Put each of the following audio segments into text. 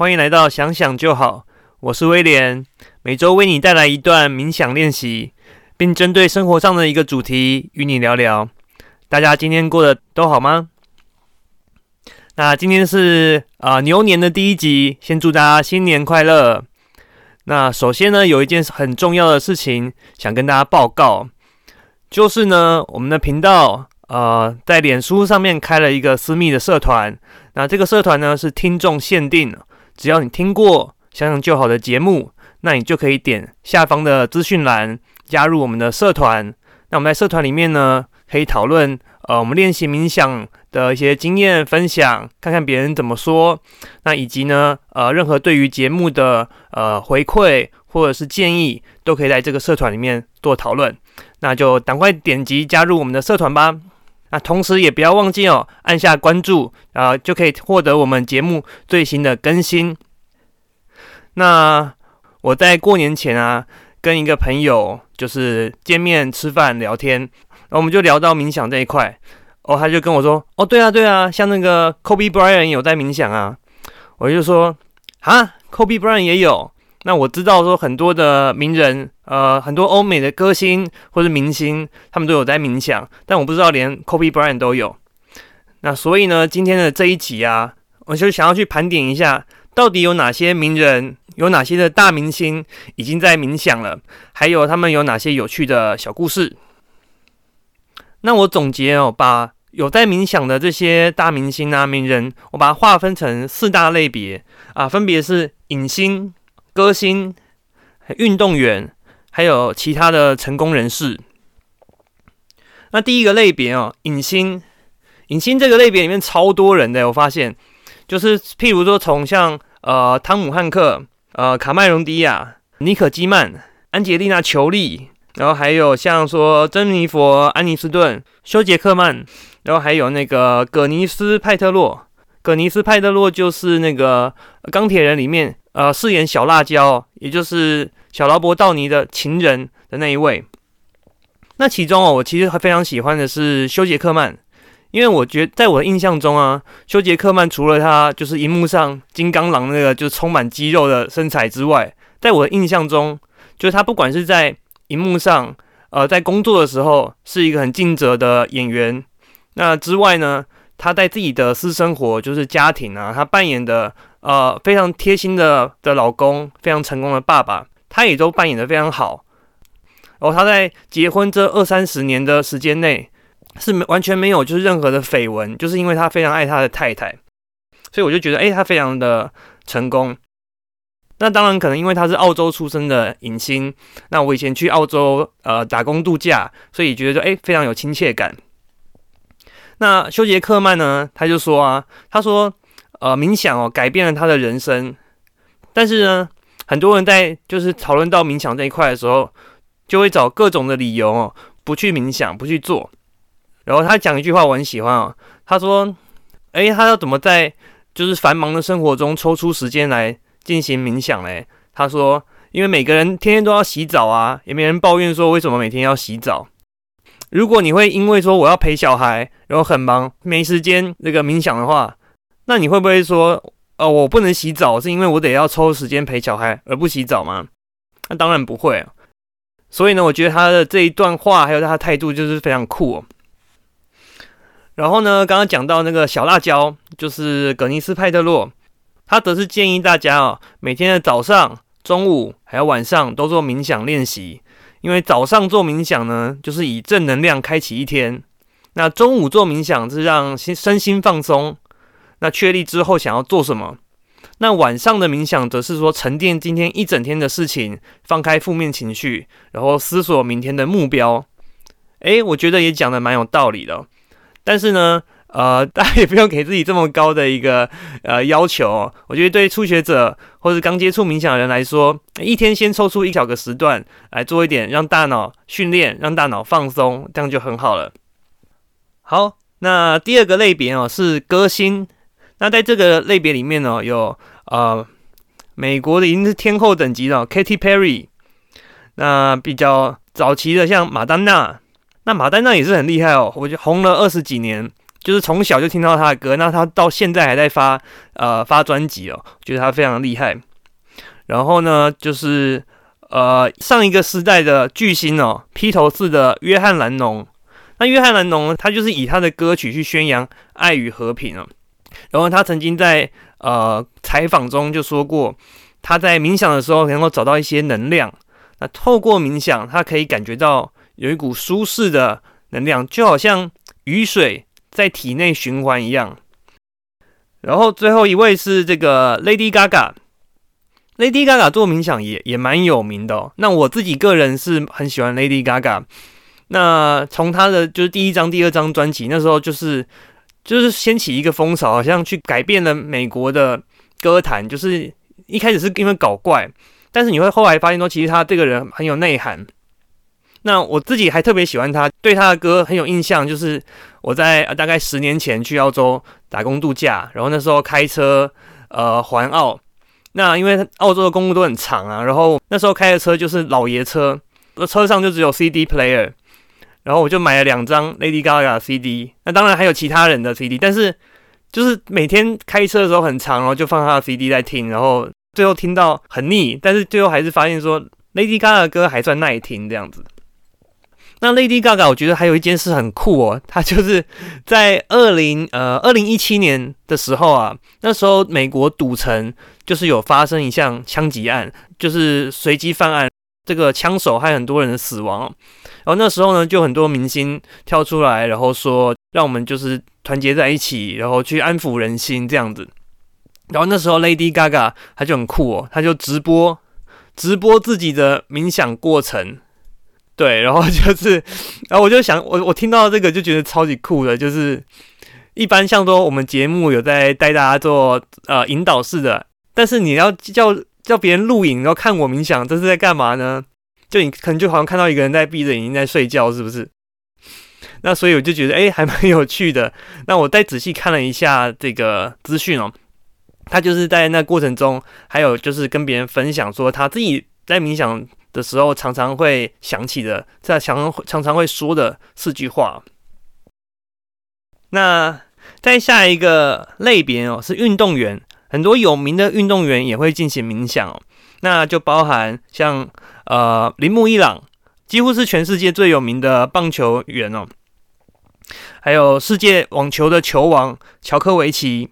欢迎来到想想就好，我是威廉，每周为你带来一段冥想练习，并针对生活上的一个主题与你聊聊。大家今天过得都好吗？那今天是啊牛年的第一集，先祝大家新年快乐。那首先呢，有一件很重要的事情想跟大家报告，就是呢，我们的频道呃在脸书上面开了一个私密的社团。那这个社团呢是听众限定，只要你听过想想就好的节目，那你就可以点下方的资讯栏加入我们的社团。那我们在社团里面呢，可以讨论呃我们练习冥想的一些经验分享，看看别人怎么说。那以及呢呃任何对于节目的呃回馈或者是建议，都可以在这个社团里面做讨论。那就赶快点击加入我们的社团吧。那同时也不要忘记哦，按下关注啊，就可以获得我们节目最新的更新。那我在过年前啊，跟一个朋友就是见面吃饭聊天，然后我们就聊到冥想这一块，哦，他就跟我说，哦，对啊，对啊，像那个 Kobe Bryant 有在冥想啊，我就说，啊，Kobe Bryant 也有。那我知道说很多的名人，呃，很多欧美的歌星或者明星，他们都有在冥想，但我不知道连 Kobe Bryant 都有。那所以呢，今天的这一集啊，我就想要去盘点一下，到底有哪些名人，有哪些的大明星已经在冥想了，还有他们有哪些有趣的小故事。那我总结哦，把有在冥想的这些大明星啊、名人，我把它划分成四大类别啊，分别是影星。歌星、运动员，还有其他的成功人士。那第一个类别哦，影星，影星这个类别里面超多人的，我发现，就是譬如说从像呃汤姆汉克、呃卡麦隆迪亚、尼可基曼、安吉丽娜裘丽，然后还有像说珍妮佛安妮斯顿、休杰克曼，然后还有那个葛尼斯派特洛。葛尼斯派特洛就是那个钢铁人里面。呃，饰演小辣椒，也就是小劳勃道尼的情人的那一位。那其中哦，我其实还非常喜欢的是休杰克曼，因为我觉在我的印象中啊，休杰克曼除了他就是荧幕上金刚狼那个就充满肌肉的身材之外，在我的印象中，就是他不管是在荧幕上，呃，在工作的时候是一个很尽责的演员。那之外呢，他在自己的私生活，就是家庭啊，他扮演的。呃，非常贴心的的老公，非常成功的爸爸，他也都扮演的非常好。然后他在结婚这二三十年的时间内，是没完全没有就是任何的绯闻，就是因为他非常爱他的太太，所以我就觉得，哎，他非常的成功。那当然可能因为他是澳洲出生的影星，那我以前去澳洲呃打工度假，所以觉得哎非常有亲切感。那休杰克曼呢，他就说啊，他说。呃，冥想哦，改变了他的人生。但是呢，很多人在就是讨论到冥想这一块的时候，就会找各种的理由哦，不去冥想，不去做。然后他讲一句话，我很喜欢哦。他说：“诶，他要怎么在就是繁忙的生活中抽出时间来进行冥想嘞？”他说：“因为每个人天天都要洗澡啊，也没人抱怨说为什么每天要洗澡。如果你会因为说我要陪小孩，然后很忙没时间那个冥想的话。”那你会不会说，呃，我不能洗澡，是因为我得要抽时间陪小孩而不洗澡吗？那当然不会。所以呢，我觉得他的这一段话还有他的态度就是非常酷。然后呢，刚刚讲到那个小辣椒，就是葛尼斯派特洛，他则是建议大家哦，每天的早上、中午还有晚上都做冥想练习，因为早上做冥想呢，就是以正能量开启一天；那中午做冥想是让心身心放松。那确立之后想要做什么？那晚上的冥想则是说沉淀今天一整天的事情，放开负面情绪，然后思索明天的目标。诶，我觉得也讲的蛮有道理的。但是呢，呃，大家也不用给自己这么高的一个呃要求。我觉得对初学者或是刚接触冥想的人来说，一天先抽出一小个时段来做一点，让大脑训练，让大脑放松，这样就很好了。好，那第二个类别哦是歌星。那在这个类别里面呢，有呃美国的已经是天后等级的 Katy Perry，那比较早期的像马丹娜，那马丹娜也是很厉害哦，我觉得红了二十几年，就是从小就听到他的歌，那他到现在还在发呃发专辑哦，觉得他非常厉害。然后呢，就是呃上一个时代的巨星哦，披头士的约翰兰农。那约翰兰农他就是以他的歌曲去宣扬爱与和平哦。然后他曾经在呃采访中就说过，他在冥想的时候能够找到一些能量。那透过冥想，他可以感觉到有一股舒适的能量，就好像雨水在体内循环一样。然后最后一位是这个 Lady Gaga，Lady Gaga 做冥想也也蛮有名的哦。那我自己个人是很喜欢 Lady Gaga。那从她的就是第一张、第二张专辑，那时候就是就是掀起一个风潮，好像去改变了美国的歌坛。就是一开始是因为搞怪，但是你会后来发现说，其实他这个人很有内涵。那我自己还特别喜欢他，对他的歌很有印象。就是我在大概十年前去澳洲打工度假，然后那时候开车呃环澳。那因为澳洲的公路都很长啊，然后那时候开的车就是老爷车，那车上就只有 CD player。然后我就买了两张 Lady Gaga CD，那当然还有其他人的 CD，但是就是每天开车的时候很长，然后就放他的 CD 在听，然后最后听到很腻，但是最后还是发现说 Lady Gaga 的歌还算耐听这样子。那 Lady Gaga 我觉得还有一件事很酷哦，她就是在二零呃二零一七年的时候啊，那时候美国赌城就是有发生一项枪击案，就是随机犯案，这个枪手害很多人的死亡。然后那时候呢，就很多明星跳出来，然后说让我们就是团结在一起，然后去安抚人心这样子。然后那时候 Lady Gaga 她就很酷哦，她就直播直播自己的冥想过程，对，然后就是，然后我就想，我我听到这个就觉得超级酷的，就是一般像说我们节目有在带大家做呃引导式的，但是你要叫叫别人录影，然后看我冥想，这是在干嘛呢？就你可能就好像看到一个人在闭着眼睛在睡觉，是不是？那所以我就觉得哎，还蛮有趣的。那我再仔细看了一下这个资讯哦，他就是在那过程中，还有就是跟别人分享说他自己在冥想的时候常常会想起的，在常常常会说的四句话。那在下一个类别哦，是运动员，很多有名的运动员也会进行冥想哦。那就包含像呃铃木一朗，几乎是全世界最有名的棒球员哦，还有世界网球的球王乔科维奇，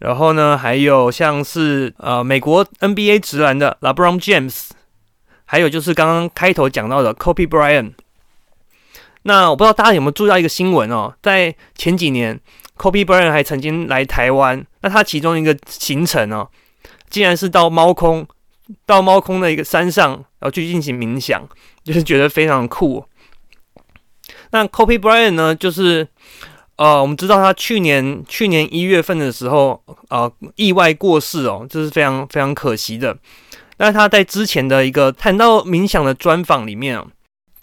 然后呢还有像是呃美国 NBA 直男的 LeBron James，还有就是刚刚开头讲到的 Kobe bryan。那我不知道大家有没有注意到一个新闻哦，在前几年 Kobe bryan 还曾经来台湾，那他其中一个行程哦，竟然是到猫空。到猫空的一个山上，然后去进行冥想，就是觉得非常酷。那 Kobe bryan 呢，就是呃，我们知道他去年去年一月份的时候，呃，意外过世哦，这是非常非常可惜的。那他在之前的一个谈到冥想的专访里面哦，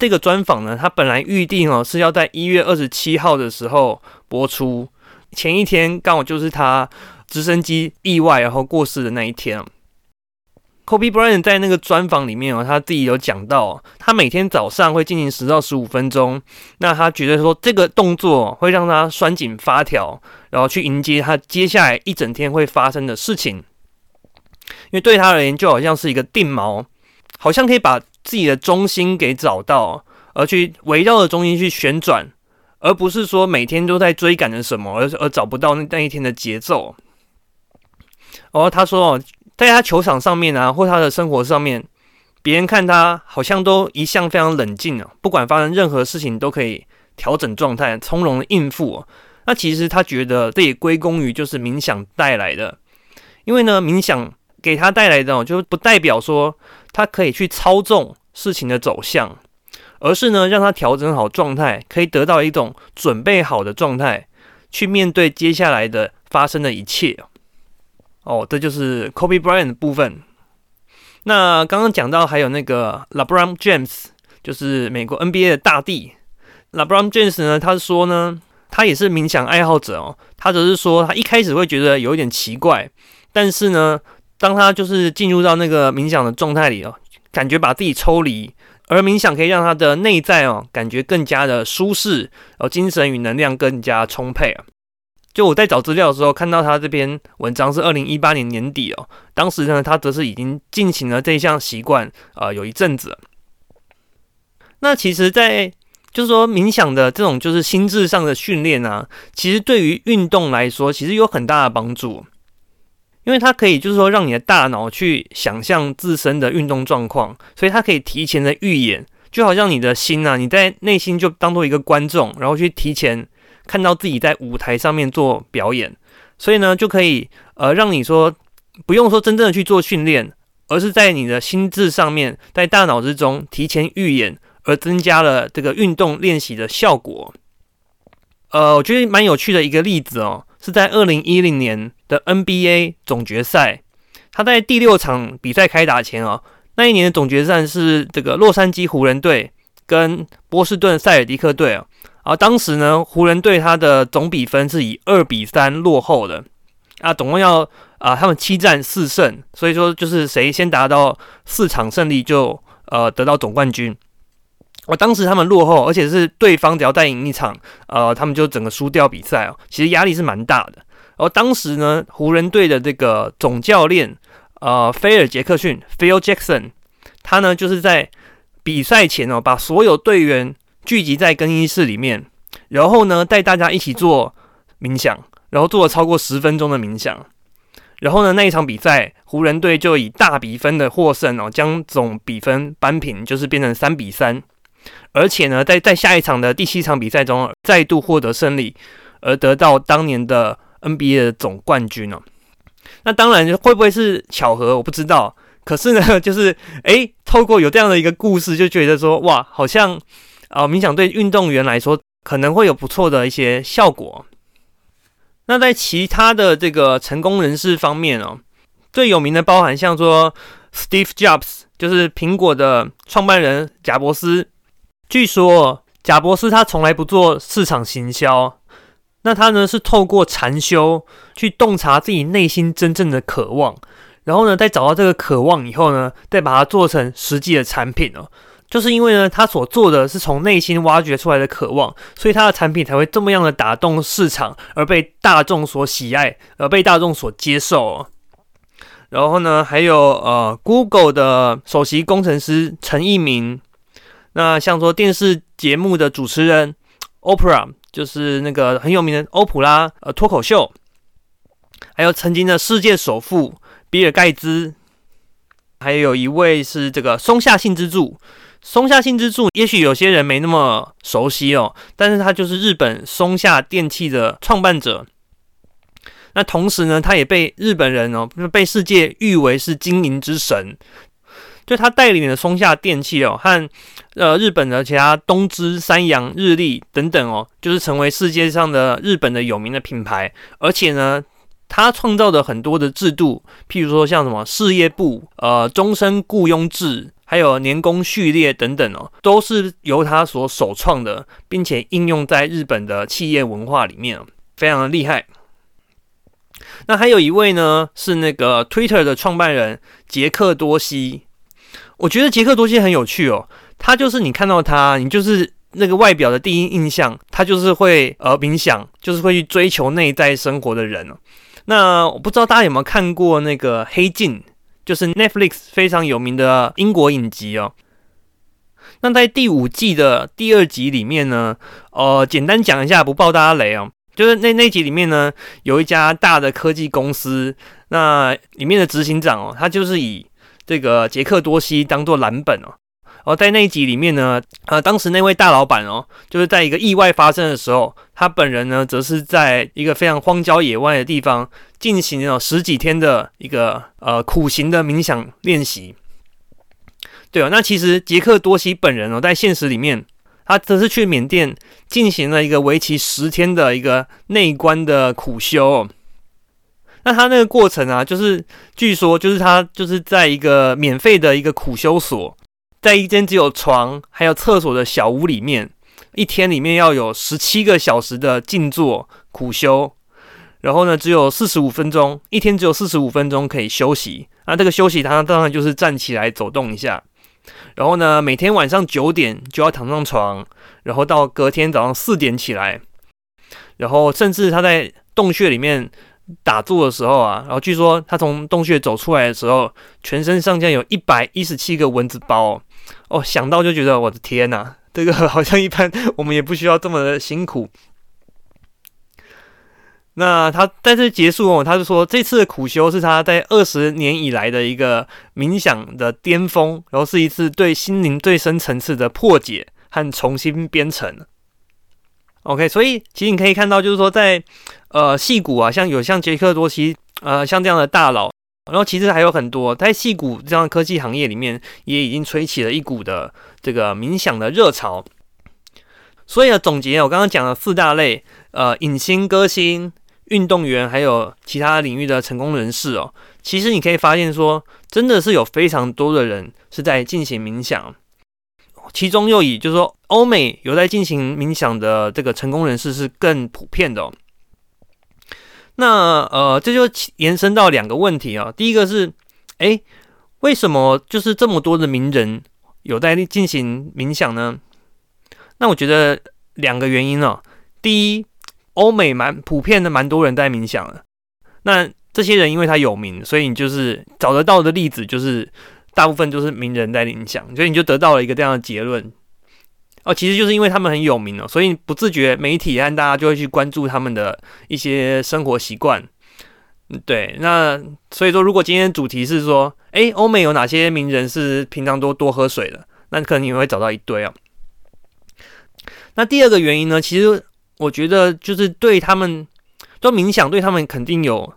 这个专访呢，他本来预定哦是要在一月二十七号的时候播出，前一天刚好就是他直升机意外然后过世的那一天 Kobe Bryant 在那个专访里面哦，他自己有讲到，他每天早上会进行十到十五分钟。那他觉得说这个动作会让他拴紧发条，然后去迎接他接下来一整天会发生的事情。因为对他而言，就好像是一个定锚，好像可以把自己的中心给找到，而去围绕着中心去旋转，而不是说每天都在追赶着什么，而而找不到那那一天的节奏。然后他说哦。在他球场上面啊，或他的生活上面，别人看他好像都一向非常冷静啊，不管发生任何事情都可以调整状态，从容的应付。那其实他觉得这也归功于就是冥想带来的，因为呢，冥想给他带来的就不代表说他可以去操纵事情的走向，而是呢让他调整好状态，可以得到一种准备好的状态，去面对接下来的发生的一切。哦，这就是 Kobe Bryant 的部分。那刚刚讲到还有那个 LeBron James，就是美国 NBA 的大帝。LeBron James 呢，他说呢，他也是冥想爱好者哦。他只是说，他一开始会觉得有一点奇怪，但是呢，当他就是进入到那个冥想的状态里哦，感觉把自己抽离，而冥想可以让他的内在哦，感觉更加的舒适，然后精神与能量更加充沛啊。就我在找资料的时候看到他这篇文章是二零一八年年底哦，当时呢他则是已经进行了这项习惯啊有一阵子。那其实，在就是说冥想的这种就是心智上的训练啊，其实对于运动来说，其实有很大的帮助，因为它可以就是说让你的大脑去想象自身的运动状况，所以它可以提前的预演，就好像你的心啊，你在内心就当做一个观众，然后去提前。看到自己在舞台上面做表演，所以呢，就可以呃让你说不用说真正的去做训练，而是在你的心智上面，在大脑之中提前预演，而增加了这个运动练习的效果。呃，我觉得蛮有趣的一个例子哦，是在二零一零年的 NBA 总决赛，他在第六场比赛开打前哦，那一年的总决赛是这个洛杉矶湖人队跟波士顿塞尔迪克队哦。而当时呢，湖人队他的总比分是以二比三落后的啊，总共要啊，他们七战四胜，所以说就是谁先达到四场胜利就呃得到总冠军。我当时他们落后，而且是对方只要再赢一场，呃，他们就整个输掉比赛哦，其实压力是蛮大的。而当时呢，湖人队的这个总教练呃菲尔杰克逊 （Phil Jackson），他呢就是在比赛前哦，把所有队员。聚集在更衣室里面，然后呢，带大家一起做冥想，然后做了超过十分钟的冥想，然后呢，那一场比赛，湖人队就以大比分的获胜哦，将总比分扳平，就是变成三比三，而且呢，在在下一场的第七场比赛中，再度获得胜利，而得到当年的 NBA 的总冠军哦。那当然会不会是巧合，我不知道。可是呢，就是诶，透过有这样的一个故事，就觉得说，哇，好像。啊，冥想对运动员来说可能会有不错的一些效果。那在其他的这个成功人士方面哦，最有名的包含像说 Steve Jobs，就是苹果的创办人贾伯斯。据说贾博士他从来不做市场行销，那他呢是透过禅修去洞察自己内心真正的渴望，然后呢，在找到这个渴望以后呢，再把它做成实际的产品哦。就是因为呢，他所做的是从内心挖掘出来的渴望，所以他的产品才会这么样的打动市场，而被大众所喜爱，而被大众所接受。哦然后呢，还有呃，Google 的首席工程师陈一鸣，那像说电视节目的主持人，OPRA 就是那个很有名的欧普拉呃脱口秀，还有曾经的世界首富比尔盖茨，还有一位是这个松下幸之助。松下幸之助，也许有些人没那么熟悉哦，但是他就是日本松下电器的创办者。那同时呢，他也被日本人哦，被世界誉为是经营之神。就他带领的松下电器哦，和呃日本的其他东芝、三洋、日立等等哦，就是成为世界上的日本的有名的品牌。而且呢，他创造的很多的制度，譬如说像什么事业部、呃终身雇佣制。还有年功序列等等哦，都是由他所首创的，并且应用在日本的企业文化里面，非常的厉害。那还有一位呢，是那个 Twitter 的创办人杰克多西。我觉得杰克多西很有趣哦，他就是你看到他，你就是那个外表的第一印象，他就是会呃冥想，就是会去追求内在生活的人哦。那我不知道大家有没有看过那个黑镜？就是 Netflix 非常有名的英国影集哦。那在第五季的第二集里面呢，呃，简单讲一下，不爆大家雷哦。就是那那集里面呢，有一家大的科技公司，那里面的执行长哦，他就是以这个杰克多西当做蓝本哦。而在那一集里面呢，呃，当时那位大老板哦，就是在一个意外发生的时候，他本人呢，则是在一个非常荒郊野外的地方进行了十几天的一个呃苦行的冥想练习。对哦，那其实杰克多西本人哦，在现实里面，他则是去缅甸进行了一个为期十天的一个内观的苦修。哦那他那个过程啊，就是据说就是他就是在一个免费的一个苦修所。在一间只有床还有厕所的小屋里面，一天里面要有十七个小时的静坐苦修，然后呢，只有四十五分钟，一天只有四十五分钟可以休息。那这个休息，他当然就是站起来走动一下。然后呢，每天晚上九点就要躺上床，然后到隔天早上四点起来。然后甚至他在洞穴里面打坐的时候啊，然后据说他从洞穴走出来的时候，全身上下有一百一十七个蚊子包哦，想到就觉得我的天呐，这个好像一般我们也不需要这么的辛苦。那他在这结束哦，他就说这次的苦修是他在二十年以来的一个冥想的巅峰，然后是一次对心灵最深层次的破解和重新编程。OK，所以其实你可以看到，就是说在呃戏骨啊，像有像杰克多西呃像这样的大佬，然后其实还有很多在戏骨这样的科技行业里面，也已经吹起了一股的这个冥想的热潮。所以呢，总结我刚刚讲的四大类，呃，影星、歌星。运动员还有其他领域的成功人士哦，其实你可以发现说，真的是有非常多的人是在进行冥想，其中又以就是说欧美有在进行冥想的这个成功人士是更普遍的。那呃，这就延伸到两个问题啊，第一个是，哎，为什么就是这么多的名人有在进行冥想呢？那我觉得两个原因哦，第一。欧美蛮普遍的，蛮多人在冥想的。那这些人因为他有名，所以你就是找得到的例子，就是大部分就是名人在冥想，所以你就得到了一个这样的结论。哦，其实就是因为他们很有名哦，所以不自觉媒体和大家就会去关注他们的一些生活习惯。对，那所以说，如果今天主题是说，诶，欧美有哪些名人是平常都多喝水的，那可能你会找到一堆哦。那第二个原因呢，其实。我觉得就是对他们，做冥想对他们肯定有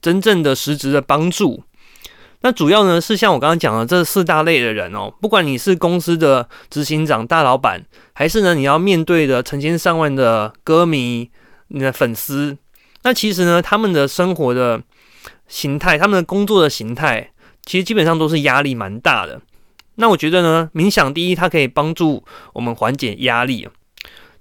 真正的实质的帮助。那主要呢是像我刚刚讲的这四大类的人哦，不管你是公司的执行长、大老板，还是呢你要面对的成千上万的歌迷、你的粉丝，那其实呢他们的生活的形态、他们的工作的形态，其实基本上都是压力蛮大的。那我觉得呢，冥想第一，它可以帮助我们缓解压力。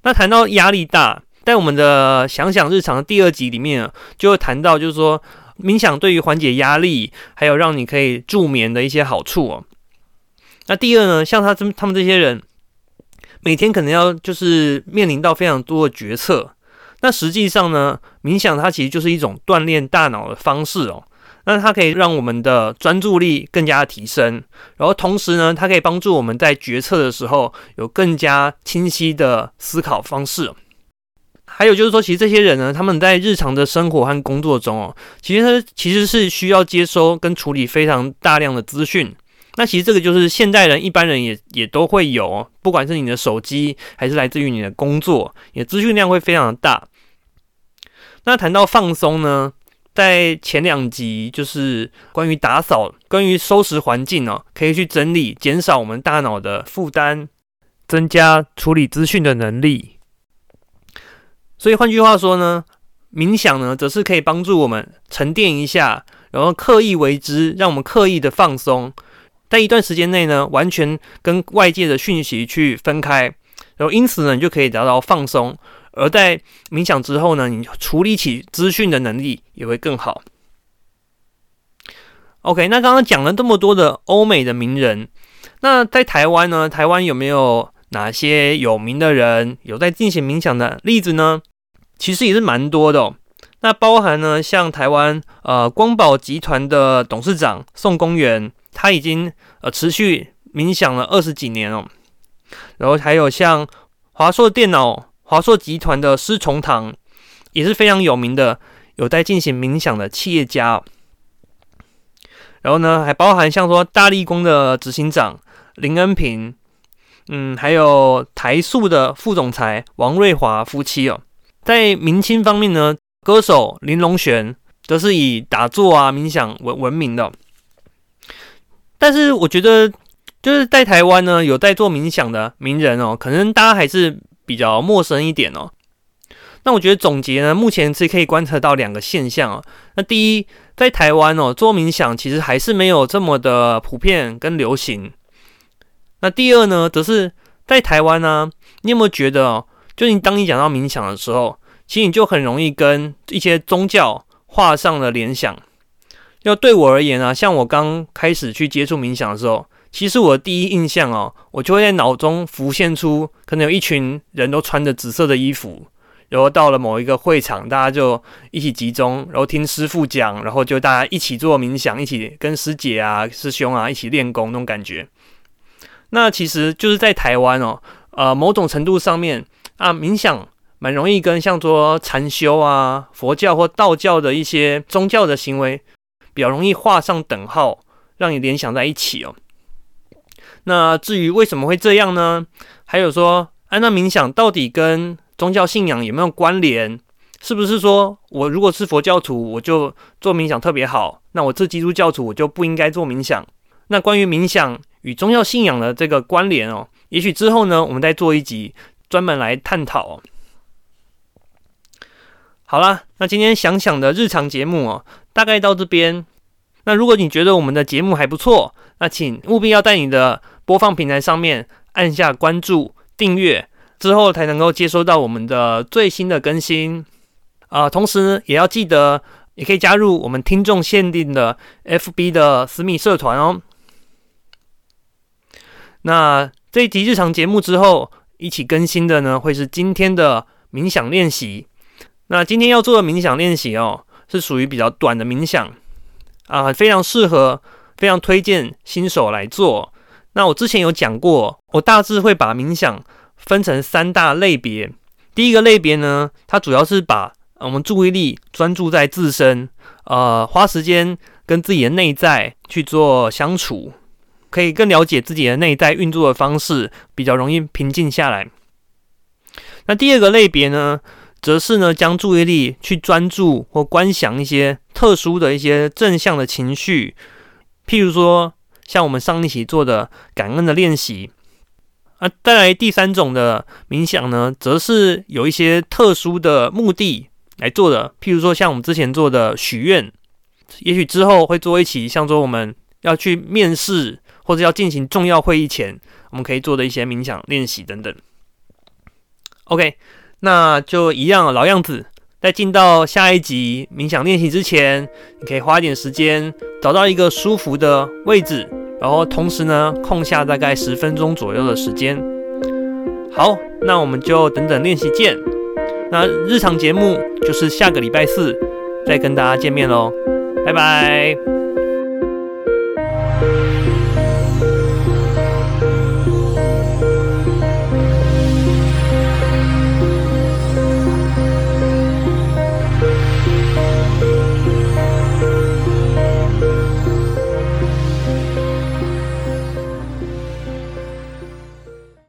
那谈到压力大，在我们的想想日常的第二集里面，就会谈到，就是说冥想对于缓解压力，还有让你可以助眠的一些好处哦。那第二呢，像他这他们这些人，每天可能要就是面临到非常多的决策。那实际上呢，冥想它其实就是一种锻炼大脑的方式哦。那它可以让我们的专注力更加提升，然后同时呢，它可以帮助我们在决策的时候有更加清晰的思考方式。还有就是说，其实这些人呢，他们在日常的生活和工作中哦，其实他其实是需要接收跟处理非常大量的资讯。那其实这个就是现代人一般人也也都会有，不管是你的手机还是来自于你的工作，你的资讯量会非常的大。那谈到放松呢？在前两集就是关于打扫、关于收拾环境哦，可以去整理，减少我们大脑的负担，增加处理资讯的能力。所以换句话说呢，冥想呢，则是可以帮助我们沉淀一下，然后刻意为之，让我们刻意的放松，在一段时间内呢，完全跟外界的讯息去分开，然后因此呢，你就可以达到放松。而在冥想之后呢，你处理起资讯的能力也会更好。OK，那刚刚讲了这么多的欧美的名人，那在台湾呢？台湾有没有哪些有名的人有在进行冥想的例子呢？其实也是蛮多的。哦那包含呢，像台湾呃光宝集团的董事长宋公元，他已经呃持续冥想了二十几年哦。然后还有像华硕电脑。华硕集团的施崇堂也是非常有名的，有在进行冥想的企业家。然后呢，还包含像说大力光的执行长林恩平，嗯，还有台塑的副总裁王瑞华夫妻哦。在明清方面呢，歌手林隆璇则是以打坐啊冥想闻闻名的。但是我觉得，就是在台湾呢，有在做冥想的名人哦，可能大家还是。比较陌生一点哦。那我觉得总结呢，目前是可以观测到两个现象哦。那第一，在台湾哦，做冥想其实还是没有这么的普遍跟流行。那第二呢，则是在台湾呢，你有没有觉得哦，就你当你讲到冥想的时候，其实你就很容易跟一些宗教画上了联想。要对我而言啊，像我刚开始去接触冥想的时候。其实我的第一印象哦，我就会在脑中浮现出，可能有一群人都穿着紫色的衣服，然后到了某一个会场，大家就一起集中，然后听师傅讲，然后就大家一起做冥想，一起跟师姐啊、师兄啊一起练功那种感觉。那其实就是在台湾哦，呃，某种程度上面啊，冥想蛮容易跟像说禅修啊、佛教或道教的一些宗教的行为比较容易画上等号，让你联想在一起哦。那至于为什么会这样呢？还有说，哎，那冥想到底跟宗教信仰有没有关联？是不是说我如果是佛教徒，我就做冥想特别好？那我这基督教徒，我就不应该做冥想？那关于冥想与宗教信仰的这个关联哦，也许之后呢，我们再做一集专门来探讨。好啦，那今天想想的日常节目哦，大概到这边。那如果你觉得我们的节目还不错，那请务必要在你的播放平台上面按下关注、订阅。之后才能够接收到我们的最新的更新啊！同时也要记得，也可以加入我们听众限定的 FB 的私密社团哦。那这一集日常节目之后，一起更新的呢，会是今天的冥想练习。那今天要做的冥想练习哦，是属于比较短的冥想啊，非常适合，非常推荐新手来做。那我之前有讲过，我大致会把冥想。分成三大类别，第一个类别呢，它主要是把我们注意力专注在自身，呃，花时间跟自己的内在去做相处，可以更了解自己的内在运作的方式，比较容易平静下来。那第二个类别呢，则是呢将注意力去专注或观想一些特殊的一些正向的情绪，譬如说像我们上一期做的感恩的练习。啊，再来第三种的冥想呢，则是有一些特殊的目的来做的，譬如说像我们之前做的许愿，也许之后会做一起，像说我们要去面试或者要进行重要会议前，我们可以做的一些冥想练习等等。OK，那就一样老样子，在进到下一集冥想练习之前，你可以花一点时间找到一个舒服的位置。然后同时呢，空下大概十分钟左右的时间。好，那我们就等等练习见。那日常节目就是下个礼拜四再跟大家见面喽，拜拜。